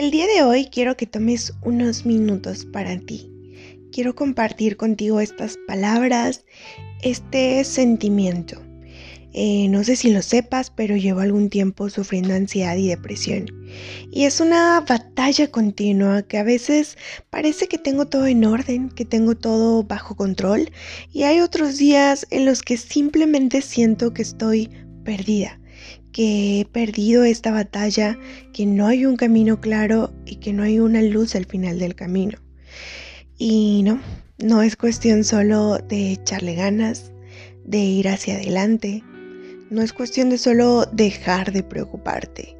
El día de hoy quiero que tomes unos minutos para ti. Quiero compartir contigo estas palabras, este sentimiento. Eh, no sé si lo sepas, pero llevo algún tiempo sufriendo ansiedad y depresión. Y es una batalla continua que a veces parece que tengo todo en orden, que tengo todo bajo control. Y hay otros días en los que simplemente siento que estoy perdida, que he perdido esta batalla, que no hay un camino claro y que no hay una luz al final del camino. Y no, no es cuestión solo de echarle ganas, de ir hacia adelante, no es cuestión de solo dejar de preocuparte.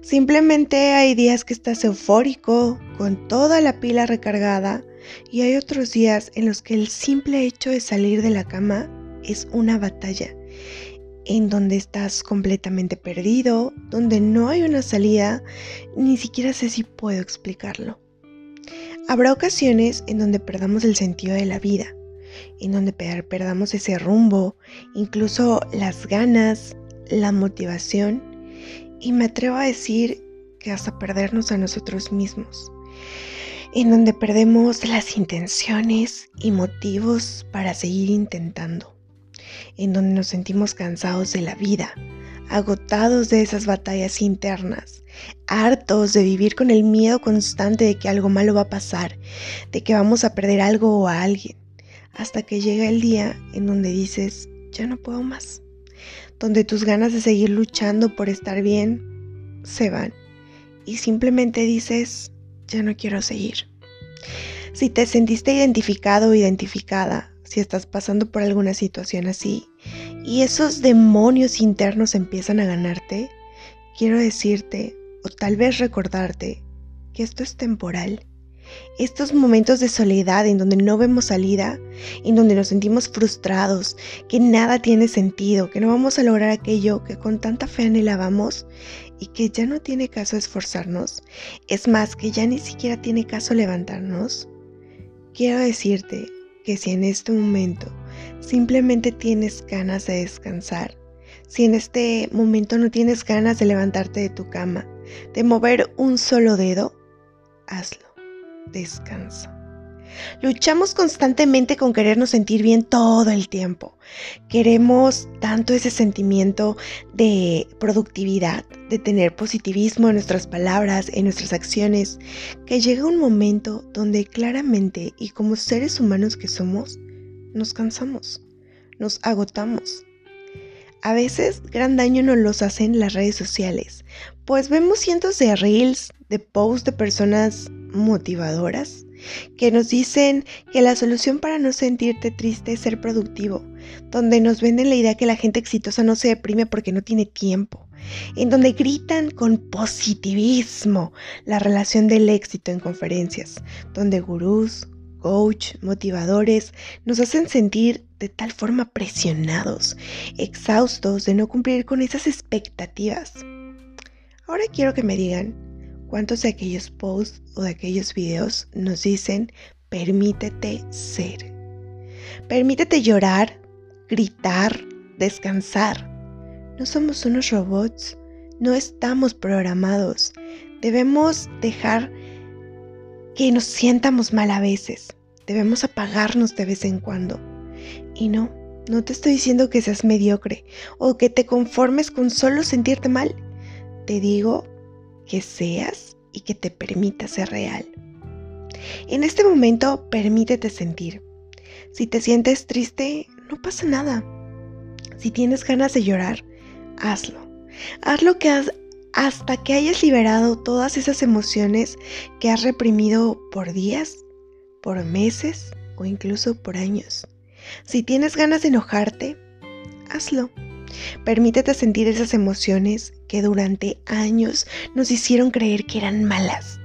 Simplemente hay días que estás eufórico, con toda la pila recargada, y hay otros días en los que el simple hecho de salir de la cama es una batalla, en donde estás completamente perdido, donde no hay una salida, ni siquiera sé si puedo explicarlo. Habrá ocasiones en donde perdamos el sentido de la vida, en donde perdamos ese rumbo, incluso las ganas, la motivación y me atrevo a decir que hasta perdernos a nosotros mismos, en donde perdemos las intenciones y motivos para seguir intentando, en donde nos sentimos cansados de la vida, agotados de esas batallas internas, hartos de vivir con el miedo constante de que algo malo va a pasar, de que vamos a perder algo o a alguien hasta que llega el día en donde dices, ya no puedo más, donde tus ganas de seguir luchando por estar bien se van y simplemente dices, ya no quiero seguir. Si te sentiste identificado o identificada, si estás pasando por alguna situación así y esos demonios internos empiezan a ganarte, quiero decirte o tal vez recordarte que esto es temporal. Estos momentos de soledad en donde no vemos salida, en donde nos sentimos frustrados, que nada tiene sentido, que no vamos a lograr aquello que con tanta fe anhelábamos y que ya no tiene caso esforzarnos, es más, que ya ni siquiera tiene caso levantarnos, quiero decirte que si en este momento simplemente tienes ganas de descansar, si en este momento no tienes ganas de levantarte de tu cama, de mover un solo dedo, hazlo descansa. Luchamos constantemente con querernos sentir bien todo el tiempo. Queremos tanto ese sentimiento de productividad, de tener positivismo en nuestras palabras, en nuestras acciones, que llega un momento donde claramente y como seres humanos que somos, nos cansamos, nos agotamos. A veces gran daño nos los hacen las redes sociales, pues vemos cientos de reels, de posts de personas motivadoras que nos dicen que la solución para no sentirte triste es ser productivo, donde nos venden la idea que la gente exitosa no se deprime porque no tiene tiempo, en donde gritan con positivismo la relación del éxito en conferencias, donde gurús, coach, motivadores nos hacen sentir de tal forma presionados, exhaustos de no cumplir con esas expectativas. Ahora quiero que me digan, ¿Cuántos de aquellos posts o de aquellos videos nos dicen, permítete ser? Permítete llorar, gritar, descansar. No somos unos robots, no estamos programados. Debemos dejar que nos sientamos mal a veces. Debemos apagarnos de vez en cuando. Y no, no te estoy diciendo que seas mediocre o que te conformes con solo sentirte mal. Te digo que seas y que te permita ser real. En este momento permítete sentir. Si te sientes triste, no pasa nada. Si tienes ganas de llorar, hazlo. Hazlo que hasta que hayas liberado todas esas emociones que has reprimido por días, por meses o incluso por años. Si tienes ganas de enojarte, hazlo. Permítete sentir esas emociones que durante años nos hicieron creer que eran malas,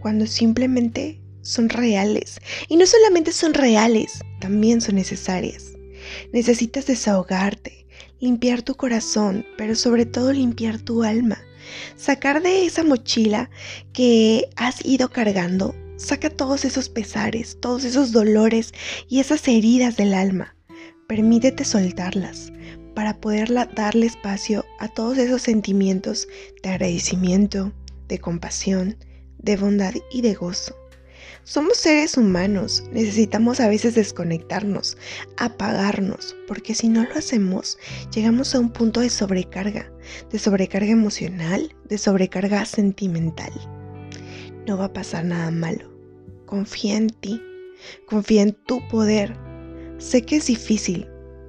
cuando simplemente son reales. Y no solamente son reales, también son necesarias. Necesitas desahogarte, limpiar tu corazón, pero sobre todo limpiar tu alma. Sacar de esa mochila que has ido cargando, saca todos esos pesares, todos esos dolores y esas heridas del alma. Permítete soltarlas, para poder darle espacio a todos esos sentimientos de agradecimiento, de compasión, de bondad y de gozo. Somos seres humanos, necesitamos a veces desconectarnos, apagarnos, porque si no lo hacemos, llegamos a un punto de sobrecarga, de sobrecarga emocional, de sobrecarga sentimental. No va a pasar nada malo. Confía en ti, confía en tu poder. Sé que es difícil,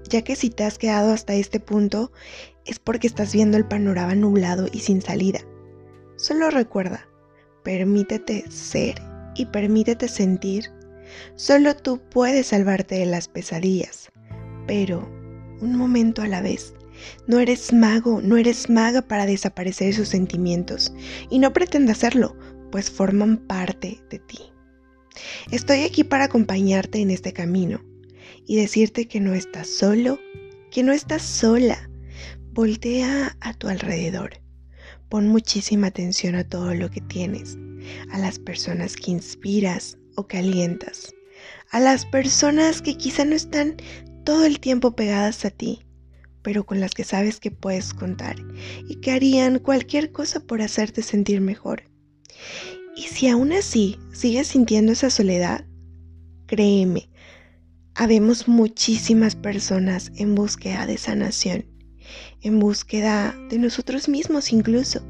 ya que si te has quedado hasta este punto es porque estás viendo el panorama nublado y sin salida. Solo recuerda, permítete ser y permítete sentir. Solo tú puedes salvarte de las pesadillas, pero un momento a la vez. No eres mago, no eres maga para desaparecer esos sentimientos y no pretende hacerlo, pues forman parte de ti. Estoy aquí para acompañarte en este camino y decirte que no estás solo, que no estás sola. Voltea a tu alrededor. Pon muchísima atención a todo lo que tienes a las personas que inspiras o que alientas, a las personas que quizá no están todo el tiempo pegadas a ti, pero con las que sabes que puedes contar y que harían cualquier cosa por hacerte sentir mejor. Y si aún así sigues sintiendo esa soledad, créeme, habemos muchísimas personas en búsqueda de sanación, en búsqueda de nosotros mismos incluso,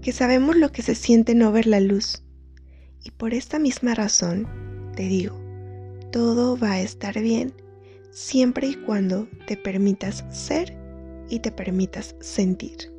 que sabemos lo que se siente no ver la luz. Y por esta misma razón te digo, todo va a estar bien siempre y cuando te permitas ser y te permitas sentir.